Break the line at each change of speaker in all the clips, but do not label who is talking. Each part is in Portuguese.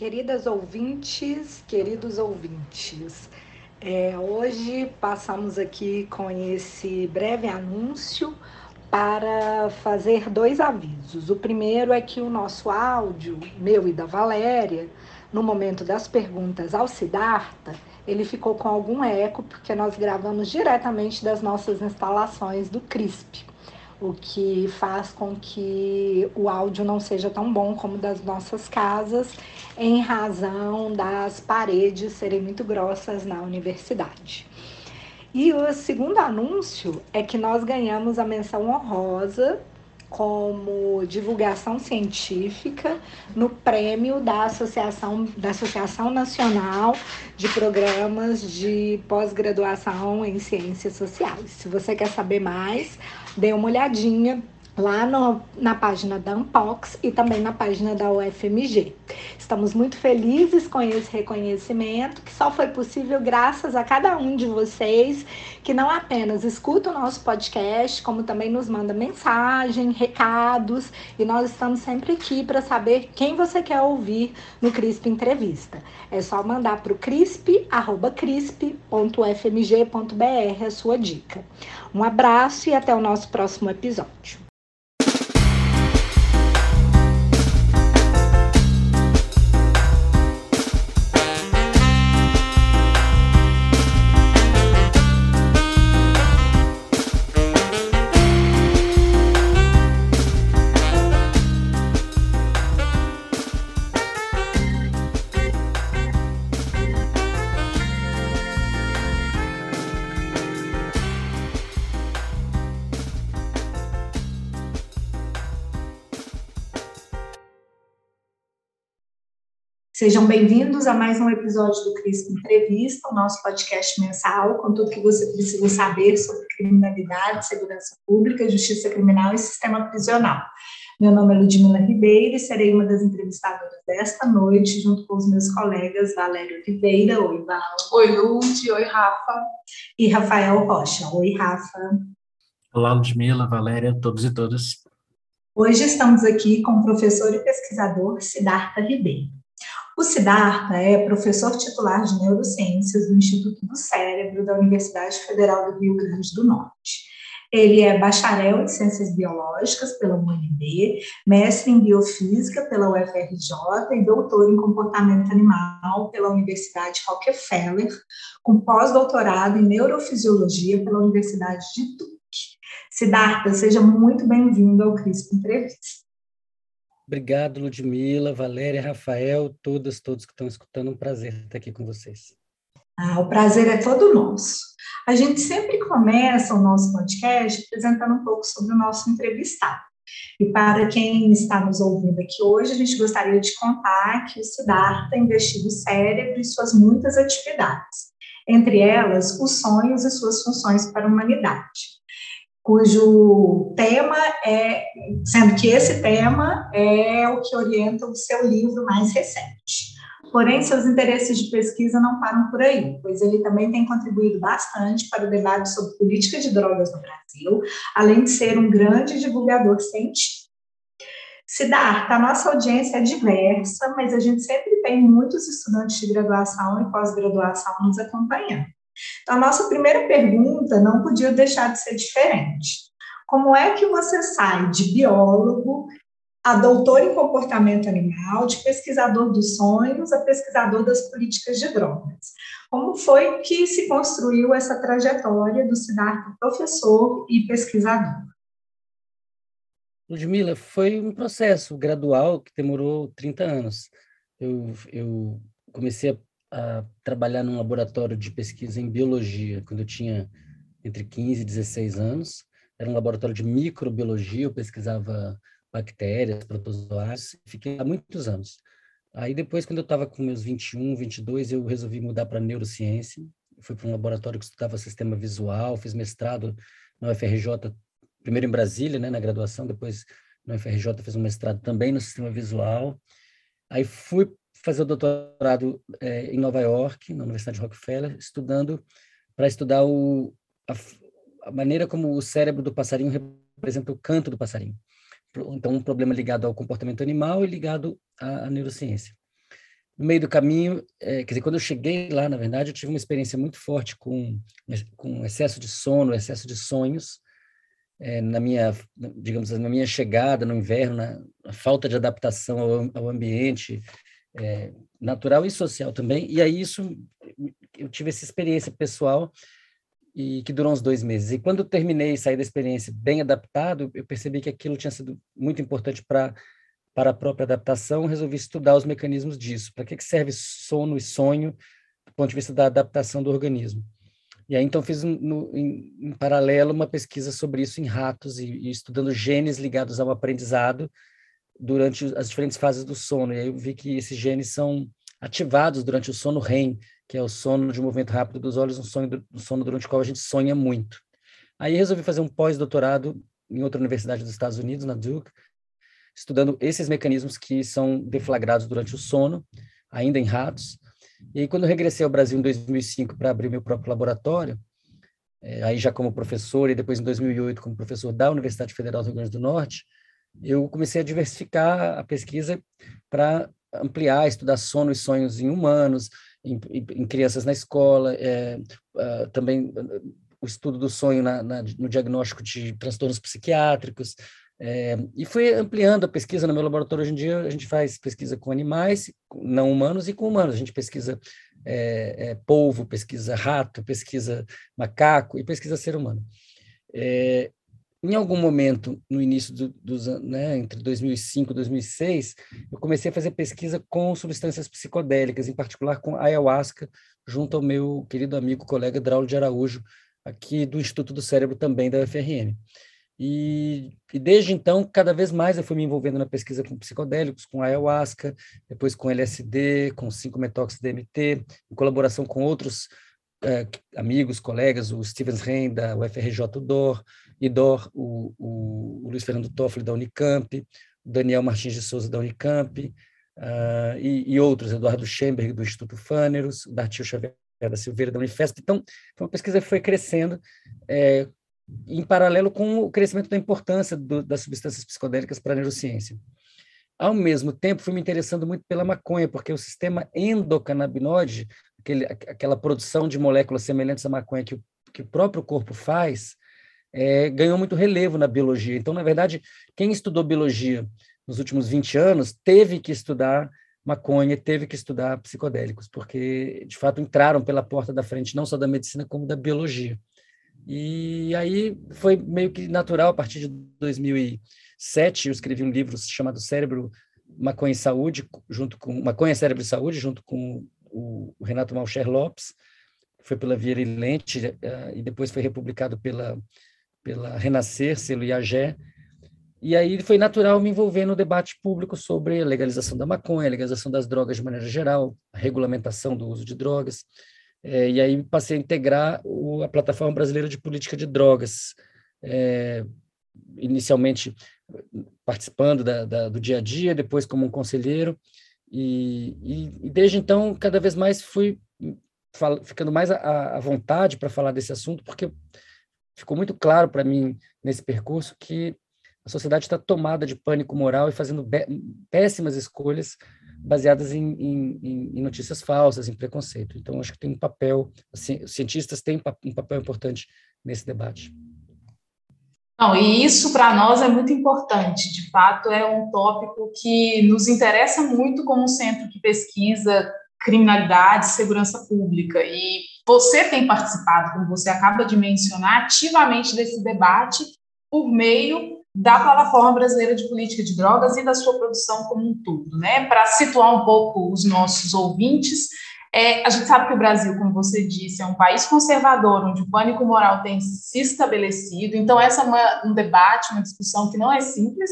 Queridas ouvintes, queridos ouvintes, é, hoje passamos aqui com esse breve anúncio para fazer dois avisos. O primeiro é que o nosso áudio, meu e da Valéria, no momento das perguntas ao Siddhartha, ele ficou com algum eco, porque nós gravamos diretamente das nossas instalações do CRISP o que faz com que o áudio não seja tão bom como das nossas casas, em razão das paredes serem muito grossas na universidade. E o segundo anúncio é que nós ganhamos a menção honrosa como divulgação científica no prêmio da Associação, da Associação Nacional de Programas de Pós-Graduação em Ciências Sociais. Se você quer saber mais, dê uma olhadinha lá no, na página da Unpox e também na página da UFMG. Estamos muito felizes com esse reconhecimento, que só foi possível graças a cada um de vocês que não apenas escuta o nosso podcast, como também nos manda mensagem, recados, e nós estamos sempre aqui para saber quem você quer ouvir no CRISP Entrevista. É só mandar para o crisp.crisp.ufmg.br a sua dica. Um abraço e até o nosso próximo episódio. Sejam bem-vindos a mais um episódio do CRISP Entrevista, o nosso podcast mensal com tudo que você precisa saber sobre criminalidade, segurança pública, justiça criminal e sistema prisional. Meu nome é Ludmila Ribeiro e serei uma das entrevistadoras desta noite, junto com os meus colegas Valério Oliveira, oi Val.
Oi Lud, oi Rafa.
E Rafael Rocha, oi Rafa.
Olá Ludmila, Valéria, todos e todas.
Hoje estamos aqui com o professor e pesquisador Siddhartha Ribeiro. O Siddhartha é professor titular de Neurociências do Instituto do Cérebro da Universidade Federal do Rio Grande do Norte. Ele é bacharel em Ciências Biológicas pela UNB, mestre em Biofísica pela UFRJ e doutor em Comportamento Animal pela Universidade Rockefeller, com pós-doutorado em Neurofisiologia pela Universidade de Duke. Siddhartha, seja muito bem-vindo ao CRISP Entrevista.
Obrigado, Ludmila, Valéria, Rafael, todas, todos que estão escutando. Um prazer estar aqui com vocês.
Ah, o prazer é todo nosso. A gente sempre começa o nosso podcast apresentando um pouco sobre o nosso entrevistado. E para quem está nos ouvindo aqui hoje, a gente gostaria de contar que o Siddhartha investiga o cérebro e suas muitas atividades, entre elas os sonhos e suas funções para a humanidade cujo tema é, sendo que esse tema é o que orienta o seu livro mais recente. Porém, seus interesses de pesquisa não param por aí, pois ele também tem contribuído bastante para o debate sobre política de drogas no Brasil, além de ser um grande divulgador científico. Siddhartha, a nossa audiência é diversa, mas a gente sempre tem muitos estudantes de graduação e pós-graduação nos acompanhando. Então, a nossa primeira pergunta não podia deixar de ser diferente. Como é que você sai de biólogo a doutor em comportamento animal, de pesquisador dos sonhos a pesquisador das políticas de drogas? Como foi que se construiu essa trajetória do Siddhartha professor e pesquisador?
Ludmila, foi um processo gradual que demorou 30 anos. Eu, eu comecei a a trabalhar num laboratório de pesquisa em biologia quando eu tinha entre 15 e 16 anos. Era um laboratório de microbiologia, eu pesquisava bactérias, protozoários, fiquei há muitos anos. Aí depois, quando eu estava com meus 21, 22, eu resolvi mudar para neurociência. Fui para um laboratório que estudava sistema visual, fiz mestrado na UFRJ, primeiro em Brasília, né, na graduação, depois na UFRJ fiz um mestrado também no sistema visual. Aí fui fazer o doutorado é, em Nova York, na Universidade Rockefeller, estudando para estudar o, a, a, maneira como o cérebro do passarinho representa o canto do passarinho. Então, um problema ligado ao comportamento animal e ligado à, à neurociência. no meio do caminho, é, quer dizer, quando eu cheguei lá, na verdade, eu tive uma experiência muito forte com, com excesso de sono, excesso de sonhos, é, na minha, digamos, na minha chegada no inverno, na, na falta de adaptação ao, ao ambiente é, natural e social também. E aí isso, eu tive essa experiência pessoal e que durou uns dois meses. E quando eu terminei e saí da experiência bem adaptado, eu percebi que aquilo tinha sido muito importante para para a própria adaptação, resolvi estudar os mecanismos disso. Para que, que serve sono e sonho do ponto de vista da adaptação do organismo? E aí, então, fiz no, em, em, paralelo uma pesquisa sobre isso em ratos e, e, estudando genes ligados ao aprendizado durante as diferentes fases do sono. E aí eu vi que esses genes são ativados durante o sono REM, que é o sono de movimento rápido dos olhos, um sono, um sono durante o qual a gente sonha muito. Aí resolvi fazer um pós-doutorado em outra universidade dos Estados Unidos, na Duke, estudando esses mecanismos que são deflagrados durante o sono, ainda em ratos. E aí, quando eu regressei ao Brasil em 2005 para abrir meu próprio laboratório, é, aí já como professor e depois em 2008 como professor da Universidade Federal do Rio Grande do Norte, eu comecei a diversificar a pesquisa para ampliar, estudar sono e sonhos em humanos, em, em crianças na escola, é, uh, também o estudo do sonho na, na, no diagnóstico de transtornos psiquiátricos, é, e foi ampliando a pesquisa no meu laboratório. Hoje em dia, a gente faz pesquisa com animais, não humanos, e com humanos. A gente pesquisa é, é, polvo, pesquisa rato, pesquisa macaco e pesquisa ser humano. É, em algum momento, no início do, dos né, entre 2005 e 2006, eu comecei a fazer pesquisa com substâncias psicodélicas, em particular com ayahuasca, junto ao meu querido amigo, colega Draulio de Araújo, aqui do Instituto do Cérebro também da UFRN. E, e, desde então, cada vez mais eu fui me envolvendo na pesquisa com psicodélicos, com ayahuasca, depois com LSD, com 5-methox-DMT, em colaboração com outros eh, amigos, colegas, o Stevens Rein, da UFRJ DOR, IDOR, o, o, o Luiz Fernando Toffoli, da Unicamp, Daniel Martins de Souza, da Unicamp, uh, e, e, outros, Eduardo Schemberg, do Instituto Fâneros, Dartil Xavier da Silveira, da Unifesp. Então, foi uma pesquisa que foi crescendo, é, em paralelo com o crescimento da importância do, das substâncias psicodélicas para a neurociência. Ao mesmo tempo, fui me interessando muito pela maconha, porque o sistema endocannabinoide, aquele, aquela produção de moléculas semelhantes à maconha que o, que o próprio corpo faz, é, ganhou muito relevo na biologia. Então, na verdade, quem estudou biologia nos últimos 20 anos teve que estudar maconha, teve que estudar psicodélicos, porque, de fato, entraram pela porta da frente não só da medicina, como da biologia. E aí foi meio que natural, a partir de 2007, eu escrevi um livro chamado Cérebro, Maconha e Saúde, junto com Maconha, Cérebro e Saúde, junto com o Renato Malcher Lopes, foi pela Vieira e Lente, uh, e depois foi republicado pela, pela Renascer, selo IAGé, e aí foi natural me envolver no debate público sobre a legalização da maconha, a legalização das drogas de maneira geral, a regulamentação do uso de drogas. É, e aí passei a integrar o, a Plataforma Brasileira de Política de Drogas, é, inicialmente participando da, da, do dia a dia, depois como um conselheiro, e, e, e desde então cada vez mais fui fal, ficando mais à, à vontade para falar desse assunto, porque ficou muito claro para mim nesse percurso que a sociedade está tomada de pânico moral e fazendo péssimas escolhas baseadas em, em, em, notícias falsas, em preconceito. Então, acho que tem um papel, assim, os cientistas têm um papel importante nesse debate.
Não, e isso para nós é muito importante. De fato, é um tópico que nos interessa muito como centro que pesquisa criminalidade e segurança pública. E você tem participado, como você acaba de mencionar, ativamente desse debate por meio da Plataforma Brasileira de Política de Drogas e da sua produção como um todo. Né? Para situar um pouco os nossos ouvintes, é, a gente sabe que o Brasil, como você disse, é um país conservador, onde o pânico moral tem se estabelecido, então essa é uma, um debate, uma discussão que não é simples,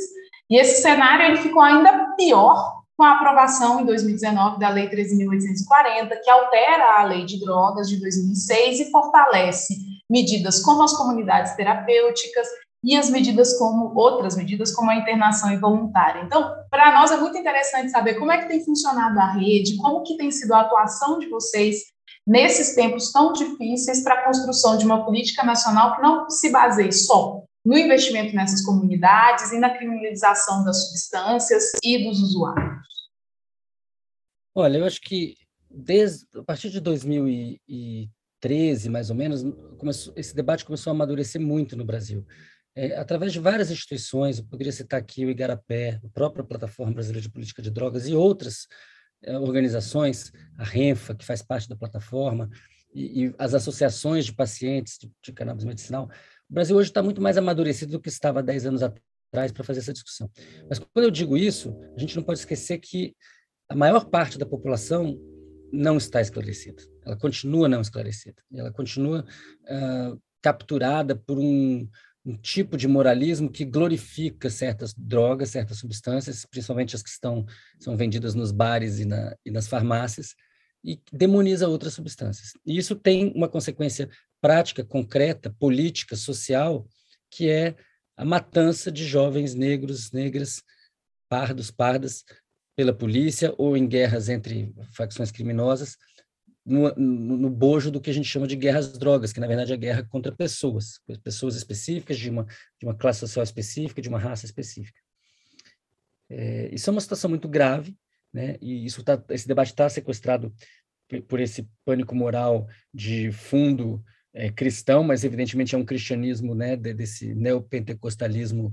e esse cenário ele ficou ainda pior com a aprovação em 2019 da Lei 13.840, que altera a Lei de Drogas de 2006 e fortalece medidas como as comunidades terapêuticas e as medidas como outras medidas como a internação involuntária. Então, para nós é muito interessante saber como é que tem funcionado a rede, como que tem sido a atuação de vocês nesses tempos tão difíceis para a construção de uma política nacional que não se baseie só no investimento nessas comunidades e na criminalização das substâncias e dos usuários.
Olha, eu acho que desde a partir de 2013, mais ou menos, começou, esse debate começou a amadurecer muito no Brasil. É, através de várias instituições, eu poderia citar aqui o Igarapé, a própria Plataforma Brasileira de Política de Drogas e outras é, organizações, a RENFA, que faz parte da plataforma, e, e as associações de pacientes de, de cannabis medicinal. O Brasil hoje está muito mais amadurecido do que estava há 10 anos atrás para fazer essa discussão. Mas quando eu digo isso, a gente não pode esquecer que a maior parte da população não está esclarecida. Ela continua não esclarecida. Ela continua uh, capturada por um, um, tipo de moralismo que glorifica certas drogas, certas substâncias, principalmente as que estão são vendidas nos bares e, na, e nas farmácias, e demoniza outras substâncias. E isso tem uma consequência prática, concreta, política, social, que é a matança de jovens negros, negras, pardos, pardas, pela polícia ou em guerras entre facções criminosas, no, no, bojo do que a gente chama de guerras drogas, que na verdade é guerra contra pessoas, pessoas específicas, de uma, de uma classe social específica, de uma raça específica. É, isso é uma situação muito grave, né? e isso tá, esse debate está sequestrado por esse pânico moral de fundo é, cristão, mas evidentemente é um cristianismo né, desse neopentecostalismo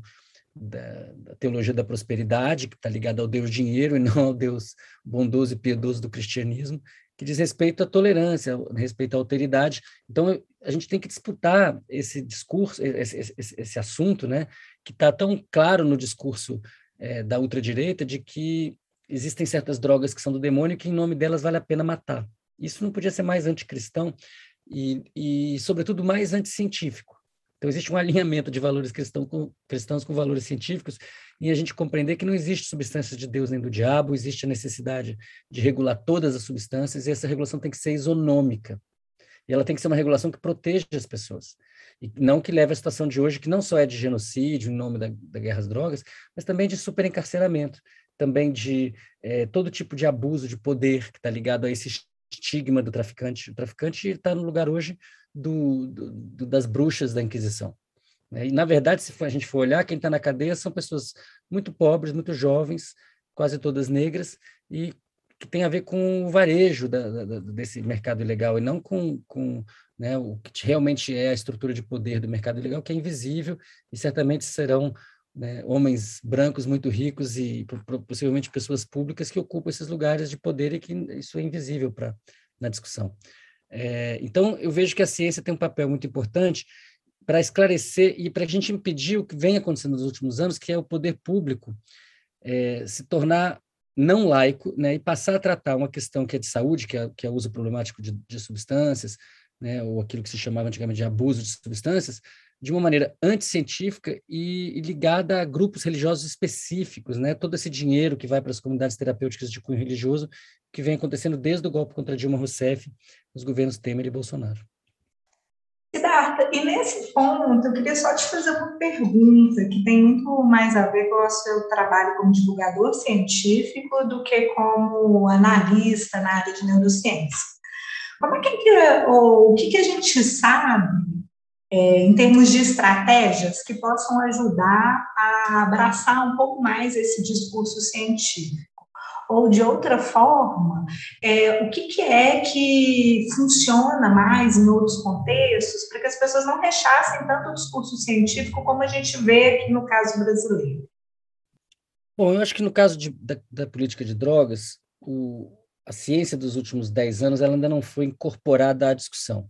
da, da teologia da prosperidade, que está ligada ao Deus dinheiro e não ao Deus bondoso e piedoso do cristianismo, que diz respeito à tolerância, respeito à alteridade. Então, a gente tem que disputar esse discurso, esse, esse, esse assunto, né, que está tão claro no discurso é, da ultradireita de que existem certas drogas que são do demônio que, em nome delas, vale a pena matar. Isso não podia ser mais anticristão e, e sobretudo, mais anticientífico. Então, existe um alinhamento de valores cristão com, cristãos com valores científicos e a gente compreender que não existe substância de Deus nem do diabo, existe a necessidade de regular todas as substâncias e essa regulação tem que ser isonômica. E ela tem que ser uma regulação que proteja as pessoas. E não que leve à situação de hoje, que não só é de genocídio em nome da, da guerra às drogas, mas também de superencarceramento, também de é, todo tipo de abuso de poder que está ligado a esse estigma do traficante. O traficante está no lugar hoje do, do, das bruxas da Inquisição. Né? E, na verdade, se a gente for olhar, quem está na cadeia são pessoas muito pobres, muito jovens, quase todas negras, e que tem a ver com o varejo da, da, desse mercado ilegal, e não com, com né, o que realmente é a estrutura de poder do mercado ilegal, que é invisível, e certamente serão né, homens brancos muito ricos e possivelmente pessoas públicas que ocupam esses lugares de poder e que isso é invisível para na discussão. É, então, eu vejo que a ciência tem um papel muito importante para esclarecer e para a gente impedir o que vem acontecendo nos últimos anos, que é o poder público é, se tornar não laico né, e passar a tratar uma questão que é de saúde, que é, que é o uso problemático de, de substâncias, né, ou aquilo que se chamava antigamente de abuso de substâncias, de uma maneira anticientífica e, e ligada a grupos religiosos específicos, né? Todo esse dinheiro que vai para as comunidades terapêuticas de cunho religioso, que vem acontecendo desde o golpe contra Dilma Rousseff, nos governos Temer e Bolsonaro.
Siddhartha, e nesse ponto, eu queria só te fazer uma pergunta que tem muito mais a ver com o seu trabalho como divulgador científico do que como analista na área de neurociência. Como é que, ou, o que, que a gente sabe é, em termos de estratégias que possam ajudar a abraçar um pouco mais esse discurso científico? Ou, de outra forma, é, o que, que, é que funciona mais em outros contextos para que as pessoas não rechassem tanto o discurso científico como a gente vê aqui no caso brasileiro?
Bom, eu acho que no caso de, da, da, política de drogas, o, a ciência dos últimos 10 anos ela ainda não foi incorporada à discussão.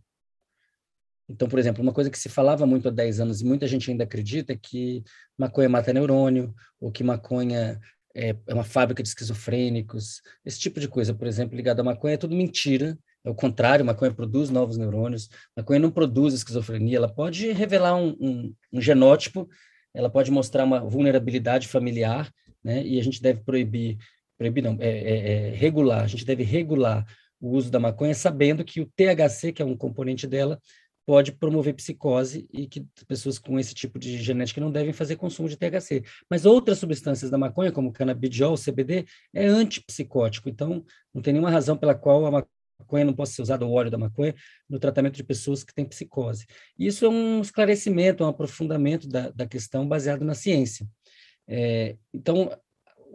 Então, por exemplo, uma coisa que se falava muito há 10 anos e muita gente ainda acredita é que maconha mata neurônio, ou que maconha é, é uma fábrica de esquizofrênicos, esse tipo de coisa, por exemplo, ligado à maconha, é tudo mentira. É o contrário, maconha produz novos neurônios, maconha não produz esquizofrenia, ela pode revelar um, um, um genótipo, ela pode mostrar uma vulnerabilidade familiar, né? E a gente deve proibir, proibir não, é, é, é regular, a gente deve regular o uso da maconha sabendo que o THC, que é um componente dela, pode promover psicose e que pessoas com esse tipo de genética não devem fazer consumo de THC. Mas outras substâncias da maconha, como canabidiol, CBD, é antipsicótico. Então, não tem nenhuma razão pela qual a maconha não possa ser usada, o óleo da maconha, no tratamento de pessoas que têm psicose. Isso é um esclarecimento, um aprofundamento da, da questão baseado na ciência. É, então,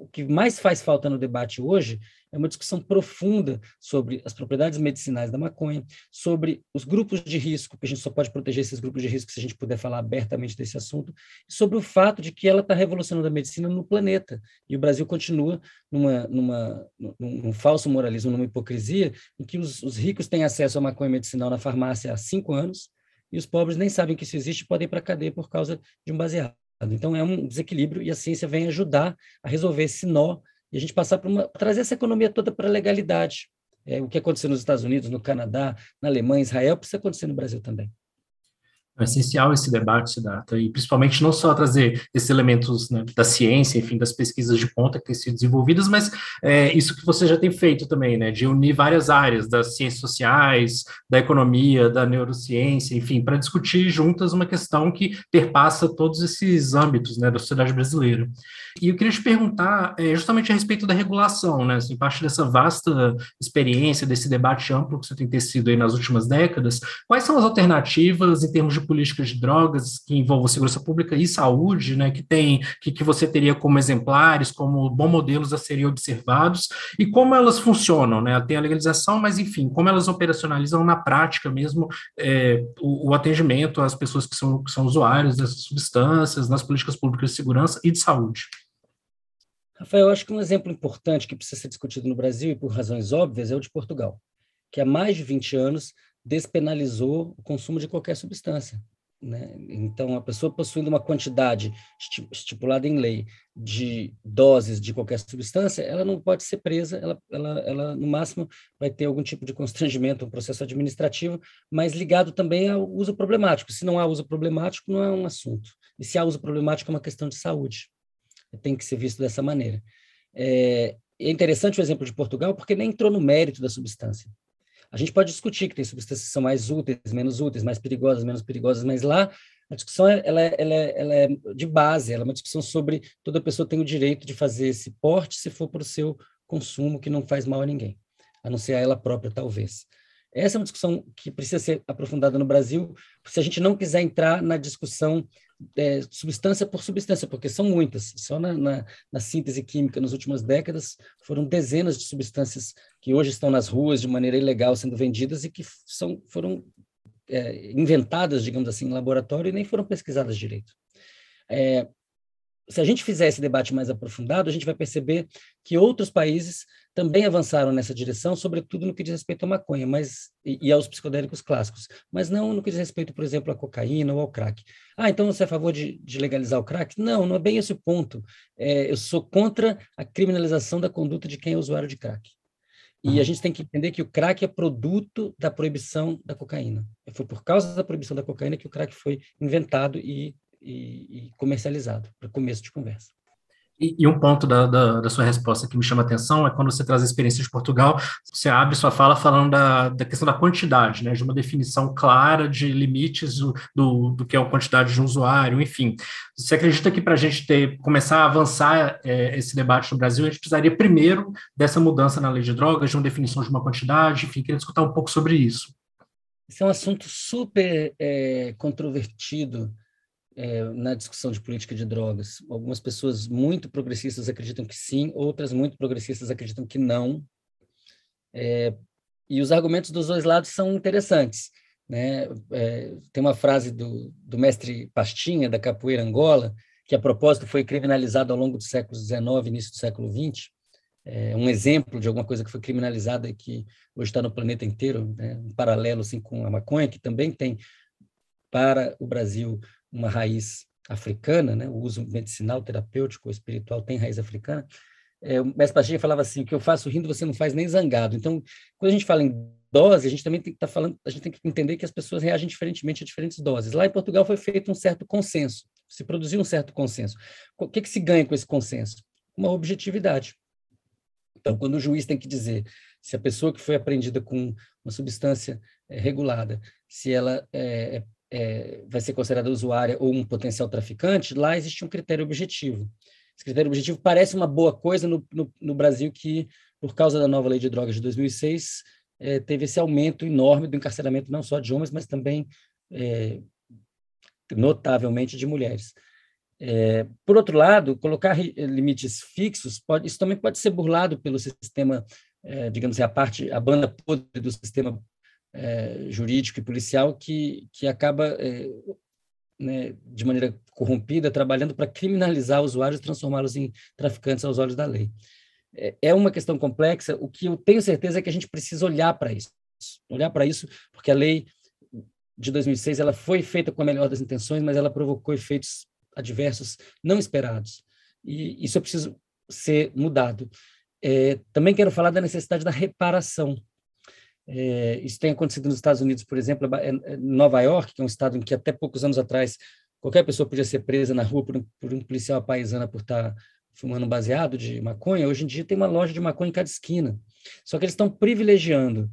o que mais faz falta no debate hoje é uma discussão profunda sobre as propriedades medicinais da maconha, sobre os grupos de risco, que a gente só pode proteger esses grupos de risco se a gente puder falar abertamente desse assunto, e sobre o fato de que ela está revolucionando a medicina no planeta. E o Brasil continua numa, numa, num, num falso moralismo, numa hipocrisia, em que os, os ricos têm acesso à maconha medicinal na farmácia há cinco anos, e os pobres nem sabem que isso existe e podem ir para a cadeia por causa de um baseado. Então, é um desequilíbrio e a ciência vem ajudar a resolver esse nó e a gente passar para uma, trazer essa economia toda para a legalidade. É, o que aconteceu nos Estados Unidos, no Canadá, na Alemanha, Israel, precisa acontecer no Brasil também.
É essencial esse debate, Siddhartha, e principalmente não só trazer esses elementos né, da ciência, enfim, das pesquisas de ponta que têm sido desenvolvidas, mas é, isso que você já tem feito também, né, de unir várias áreas das ciências sociais, da economia, da neurociência, enfim, para discutir juntas uma questão que perpassa todos esses âmbitos né, da sociedade brasileira. E eu queria te perguntar é, justamente a respeito da regulação, né, assim, parte dessa vasta experiência, desse debate amplo que você tem tecido aí nas últimas décadas, quais são as alternativas em termos de políticas de drogas que envolvam segurança pública e saúde, né, que tem que, que você teria como exemplares, como bons modelos a serem observados e como elas funcionam, né? Tem a legalização, mas enfim, como elas operacionalizam na prática mesmo é, o, o, atendimento às pessoas que são, que são usuários dessas substâncias, nas políticas públicas de segurança e de saúde.
Rafael, eu acho que um exemplo importante que precisa ser discutido no Brasil, e por razões óbvias, é o de Portugal, que há mais de 20 anos despenalizou o consumo de qualquer substância. Né? Então, a pessoa possuindo uma quantidade estipulada em lei de doses de qualquer substância, ela não pode ser presa, ela, ela, ela no máximo vai ter algum tipo de constrangimento, um processo administrativo, mas ligado também ao uso problemático. Se não há uso problemático, não é um assunto. E se há uso problemático, é uma questão de saúde. Tem que ser visto dessa maneira. É, é interessante o exemplo de Portugal, porque nem entrou no mérito da substância. A gente pode discutir que tem substâncias que são mais úteis, menos úteis, mais perigosas, menos perigosas, mas lá a discussão é, ela, é, ela, é, ela é de base, ela é uma discussão sobre toda pessoa tem o direito de fazer esse porte se for para o seu consumo, que não faz mal a ninguém, a não ser a ela própria, talvez. Essa é uma discussão que precisa ser aprofundada no Brasil, se a gente não quiser entrar na discussão é, substância por substância, porque são muitas. Só na, na, na, síntese química, nas últimas décadas, foram dezenas de substâncias que hoje estão nas ruas de maneira ilegal sendo vendidas e que são, foram é, inventadas, digamos assim, em laboratório e nem foram pesquisadas direito. É, se a gente fizer esse debate mais aprofundado, a gente vai perceber que outros países também avançaram nessa direção, sobretudo no que diz respeito à maconha mas, e, e, aos psicodélicos clássicos, mas não no que diz respeito, por exemplo, à cocaína ou ao crack. Ah, então você é a favor de, de legalizar o crack? Não, não é bem esse o ponto. É, eu sou contra a criminalização da conduta de quem é usuário de crack. E a gente tem que entender que o crack é produto da proibição da cocaína. Foi por causa da proibição da cocaína que o crack foi inventado e, e, e comercializado, para começo de conversa.
E, e um ponto da, da, da, sua resposta que me chama a atenção é quando você traz a experiência de Portugal, você abre sua fala falando da, da questão da quantidade, né, de uma definição clara de limites do, do, do que é a quantidade de um usuário, enfim. Você acredita que para a gente ter, começar a avançar é, esse debate no Brasil, a gente precisaria primeiro dessa mudança na lei de drogas, de uma definição de uma quantidade, enfim, queria escutar um pouco sobre isso.
Esse é um assunto super é, controvertido é, na discussão de política de drogas. Algumas pessoas muito progressistas acreditam que sim, outras muito progressistas acreditam que não. É, e os argumentos dos dois lados são interessantes. Né? É, tem uma frase do, do mestre Pastinha, da capoeira Angola, que a propósito foi criminalizado ao longo do século XIX, início do século XX, é um exemplo de alguma coisa que foi criminalizada e que hoje está no planeta inteiro, né? um paralelo assim com a maconha, que também tem para o Brasil uma raiz africana, né? o uso medicinal, terapêutico, espiritual tem raiz africana. É, o mestre Pastinha falava assim, o que eu faço rindo você não faz nem zangado. Então, quando a gente fala em dose, a gente também tem que estar tá falando, a gente tem que entender que as pessoas reagem diferentemente a diferentes doses. Lá em Portugal foi feito um certo consenso, se produziu um certo consenso. O que, que se ganha com esse consenso? Uma objetividade. Então, quando o juiz tem que dizer se a pessoa que foi apreendida com uma substância é, regulada, se ela é, é, vai ser considerada usuária ou um potencial traficante, lá existe um critério objetivo. Esse critério objetivo parece uma boa coisa no, no, no Brasil que, por causa da nova lei de drogas de 2006, é, teve esse aumento enorme do encarceramento não só de homens, mas também é, notavelmente de mulheres. Por outro lado, colocar limites fixos, pode, isso também pode ser burlado pelo sistema, digamos assim, a parte, a banda podre do sistema é, jurídico e policial que, que acaba, é, né, de maneira corrompida, trabalhando para criminalizar usuários e transformá-los em traficantes aos olhos da lei. É, é uma questão complexa, o que eu tenho certeza é que a gente precisa olhar para isso, olhar para isso, porque a lei de 2006 ela foi feita com a melhor das intenções, mas ela provocou efeitos adversos não esperados. E isso é preciso ser mudado. É, também quero falar da necessidade da reparação. É, isso tem acontecido nos Estados Unidos, por exemplo, em Nova York, que é um estado em que até poucos anos atrás qualquer pessoa podia ser presa na rua por um, por um policial paisana por estar fumando baseado de maconha. Hoje em dia tem uma loja de maconha em cada esquina. Só que eles estão privilegiando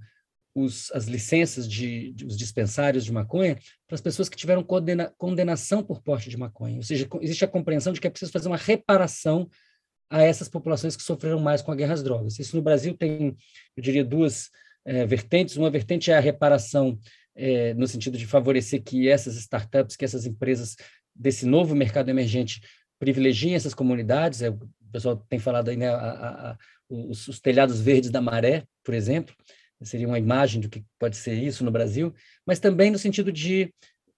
os, as licenças de, de, os dispensários de maconha para as pessoas que tiveram condena, condenação por porte de maconha. Ou seja, existe a compreensão de que é preciso fazer uma reparação a essas populações que sofreram mais com a guerra às drogas. Isso no Brasil tem, eu diria, duas é, vertentes. Uma vertente é a reparação é, no sentido de favorecer que essas startups, que essas empresas desse novo mercado emergente privilegiem essas comunidades. É, o pessoal tem falado aí, né, a, a, a, os, os telhados verdes da maré, por exemplo, seria uma imagem do que pode ser isso no Brasil, mas também no sentido de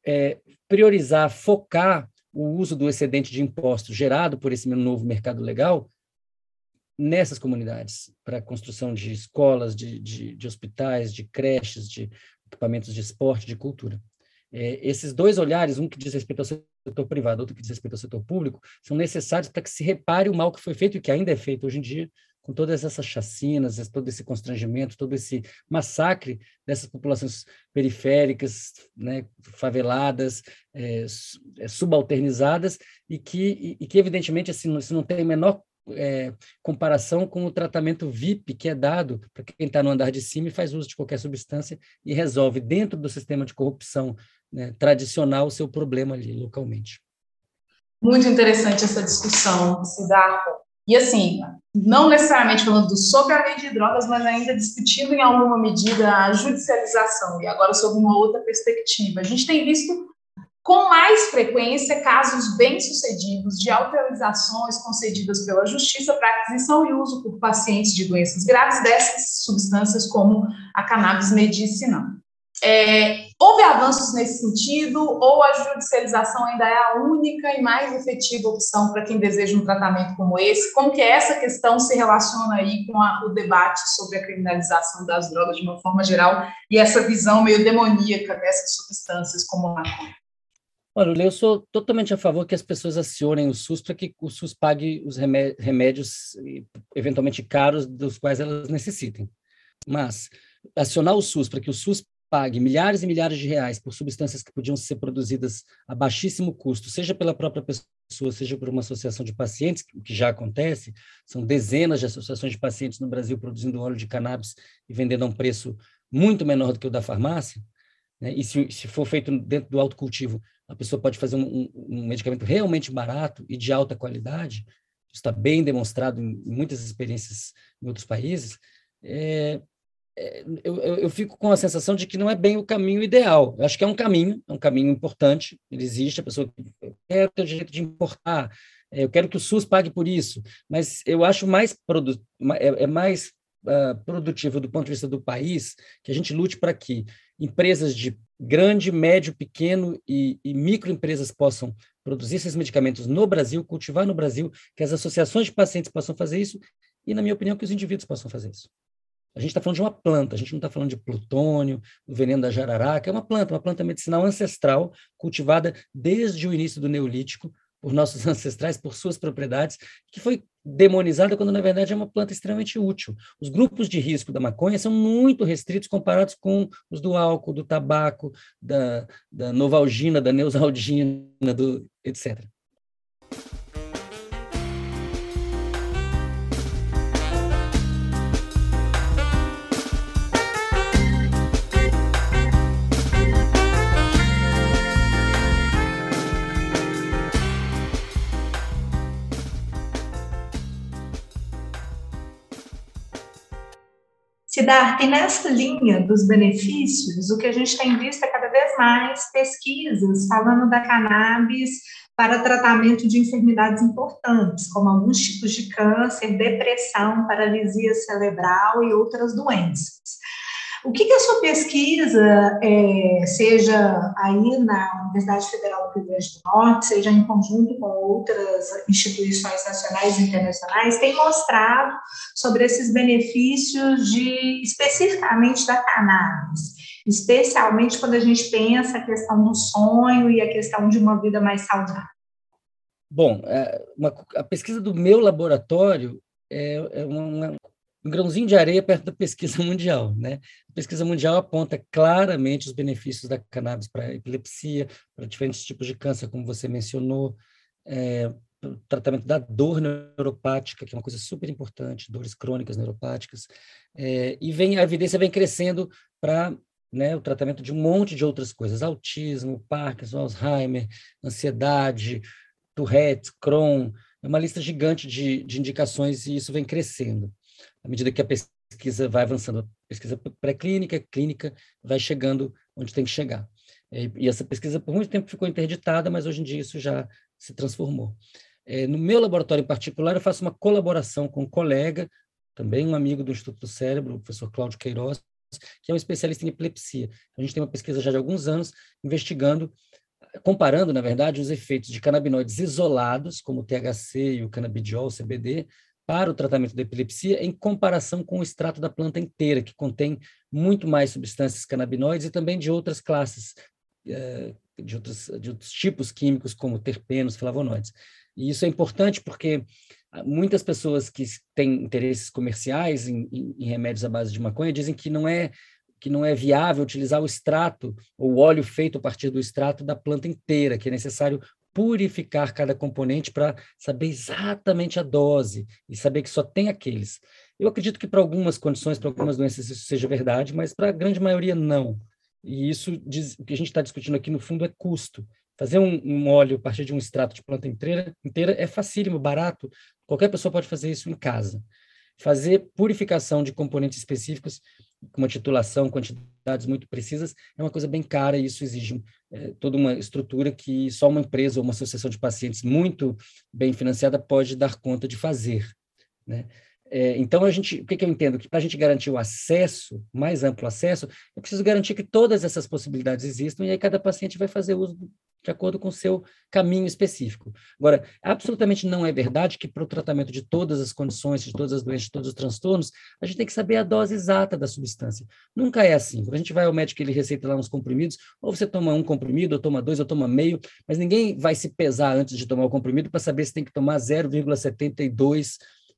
é, priorizar, focar o uso do excedente de impostos gerado por esse novo mercado legal nessas comunidades, para a construção de escolas, de, de, de, hospitais, de creches, de equipamentos de esporte, de cultura. É, esses dois olhares, um que diz respeito ao setor privado, outro que diz respeito ao setor público, são necessários para que se repare o mal que foi feito e que ainda é feito hoje em dia com todas essas chacinas, todo esse constrangimento, todo esse massacre dessas populações periféricas, né, faveladas, é, é subalternizadas, e que, e que evidentemente, assim, isso não tem a menor é, comparação com o tratamento VIP que é dado para quem está no andar de cima e faz uso de qualquer substância e resolve, dentro do sistema de corrupção né, tradicional, o seu problema ali localmente.
Muito interessante essa discussão, Siddhartha. E assim, não necessariamente falando sobre a lei de drogas, mas ainda discutindo em alguma medida a judicialização, e agora sob uma outra perspectiva. A gente tem visto com mais frequência casos bem-sucedidos de autorizações concedidas pela Justiça para aquisição e uso por pacientes de doenças graves dessas substâncias, como a cannabis medicinal. É, houve avanços nesse sentido ou a judicialização ainda é a única e mais efetiva opção para quem deseja um tratamento como esse? Como que essa questão se relaciona aí com a, o debate sobre a criminalização das drogas de uma forma geral e essa visão meio demoníaca dessas substâncias como maconha?
Olha, eu sou totalmente a favor que as pessoas acionem o SUS para que o SUS pague os remédios eventualmente caros dos quais elas necessitem. Mas acionar o SUS para que o SUS pague milhares e milhares de reais por substâncias que podiam ser produzidas a baixíssimo custo, seja pela própria pessoa, seja por uma associação de pacientes, o que já acontece, são dezenas de associações de pacientes no Brasil produzindo óleo de cannabis e vendendo a um preço muito menor do que o da farmácia, né? e se, se for feito dentro do autocultivo, a pessoa pode fazer um, um medicamento realmente barato e de alta qualidade, está bem demonstrado em muitas experiências em outros países, é, é, eu, eu, fico com a sensação de que não é bem o caminho ideal. Eu acho que é um caminho, é um caminho importante, ele existe, a pessoa quer ter o direito de importar, é, eu quero que o SUS pague por isso, mas eu acho mais, produ é, é mais uh, produtivo do ponto de vista do país que a gente lute para que empresas de grande, médio, pequeno e, e microempresas possam produzir esses medicamentos no Brasil, cultivar no Brasil, que as associações de pacientes possam fazer isso e, na minha opinião, que os indivíduos possam fazer isso. A gente está falando de uma planta, a gente não está falando de plutônio, do veneno da jararaca, é uma planta, uma planta medicinal ancestral, cultivada desde o início do Neolítico, por nossos ancestrais, por suas propriedades, que foi demonizada quando, na verdade, é uma planta extremamente útil. Os grupos de risco da maconha são muito restritos comparados com os do álcool, do tabaco, da, da novalgina, da neusaldina, do, etc.
Siddhartha, e nessa linha dos benefícios, o que a gente tem visto é cada vez mais pesquisas falando da cannabis para tratamento de enfermidades importantes, como alguns tipos de câncer, depressão, paralisia cerebral e outras doenças. O que, que a sua pesquisa, é, seja aí na Universidade Federal do Rio Grande do Norte, seja em conjunto com outras instituições nacionais e internacionais, tem mostrado sobre esses benefícios de especificamente da cannabis, especialmente quando a gente pensa a questão do sonho e a questão de uma vida mais saudável?
Bom, é, uma, a pesquisa do meu laboratório é, é uma, um grãozinho de areia perto da pesquisa mundial. Né? A pesquisa mundial aponta claramente os benefícios da cannabis para epilepsia, para diferentes tipos de câncer, como você mencionou, é, tratamento da dor neuropática, que é uma coisa super importante, dores crônicas neuropáticas, é, e vem a evidência vem crescendo para né, o tratamento de um monte de outras coisas, autismo, Parkinson, Alzheimer, ansiedade, Tourette, Crohn, é uma lista gigante de, de indicações e isso vem crescendo à medida que a pesquisa vai avançando, a pesquisa pré-clínica, clínica, vai chegando onde tem que chegar. E, essa pesquisa por muito tempo ficou interditada, mas hoje em dia isso já se transformou. É, no meu laboratório em particular, eu faço uma colaboração com um colega, também um amigo do Instituto do Cérebro, o professor Cláudio Queiroz, que é um especialista em epilepsia. A gente tem uma pesquisa já de alguns anos investigando, comparando, na verdade, os efeitos de canabinoides isolados, como o THC e o canabidiol, o CBD, para o tratamento da epilepsia em comparação com o extrato da planta inteira, que contém muito mais substâncias canabinoides e também de outras classes, eh, de outros, de outros tipos químicos, como terpenos, flavonoides. E isso é importante porque muitas pessoas que têm interesses comerciais em, em, em remédios à base de maconha dizem que não é que não é viável utilizar o extrato ou o óleo feito a partir do extrato da planta inteira, que é necessário purificar cada componente para saber exatamente a dose e saber que só tem aqueles. Eu acredito que para algumas condições, para algumas doenças isso seja verdade, mas para a grande maioria não. E isso diz, o que a gente está discutindo aqui no fundo é custo. Fazer um, um, óleo a partir de um extrato de planta inteira, inteira é facílimo, barato. Qualquer pessoa pode fazer isso em casa. Fazer purificação de componentes específicos com uma titulação, quantidades muito precisas, é uma coisa bem cara e isso exige é, toda uma estrutura que só uma empresa ou uma associação de pacientes muito bem financiada pode dar conta de fazer. Né? É, então, a gente, o que, que eu entendo? Que para a gente garantir o acesso, mais amplo acesso, é preciso garantir que todas essas possibilidades existam e aí cada paciente vai fazer uso de acordo com o seu caminho específico. Agora, absolutamente não é verdade que para o tratamento de todas as condições, de todas as doenças, de todos os transtornos, a gente tem que saber a dose exata da substância. Nunca é assim. Quando a gente vai ao médico, ele receita lá uns comprimidos, ou você toma um comprimido, ou toma dois, ou toma meio, mas ninguém vai se pesar antes de tomar o comprimido para saber se tem que tomar 0,72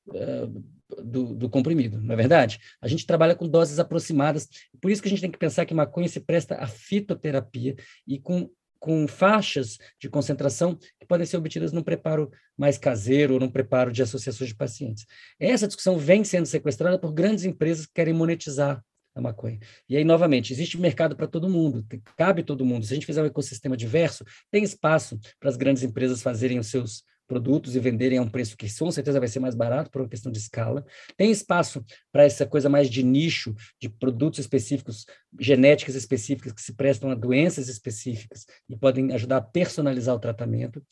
uh, do, do, comprimido, não é verdade? A gente trabalha com doses aproximadas, por isso que a gente tem que pensar que maconha se presta à fitoterapia e com com faixas de concentração que podem ser obtidas num preparo mais caseiro ou num preparo de associações de pacientes. Essa discussão vem sendo sequestrada por grandes empresas que querem monetizar a maconha. E aí, novamente, existe mercado para todo mundo, cabe todo mundo. Se a gente fizer um ecossistema diverso, tem espaço para as grandes empresas fazerem os seus produtos e venderem a um preço que com certeza vai ser mais barato por uma questão de escala. Tem espaço para essa coisa mais de nicho, de produtos específicos, genéticas específicas que se prestam a doenças específicas e podem ajudar a personalizar o tratamento.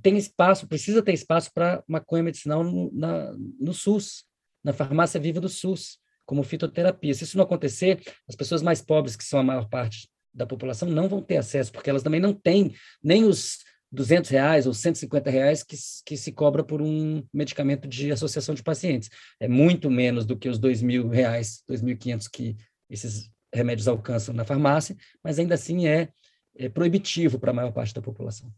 Tem espaço, precisa ter espaço para maconha medicinal no, na, no SUS, na farmácia viva do SUS, como fitoterapia. Se isso não acontecer, as pessoas mais pobres, que são a maior parte da população, não vão ter acesso, porque elas também não têm nem os 200 reais ou 150 reais que, que se cobra por um medicamento de associação de pacientes. É muito menos do que os 2 mil reais, 2.500 que esses remédios alcançam na farmácia, mas ainda assim é, é proibitivo para a maior parte da população.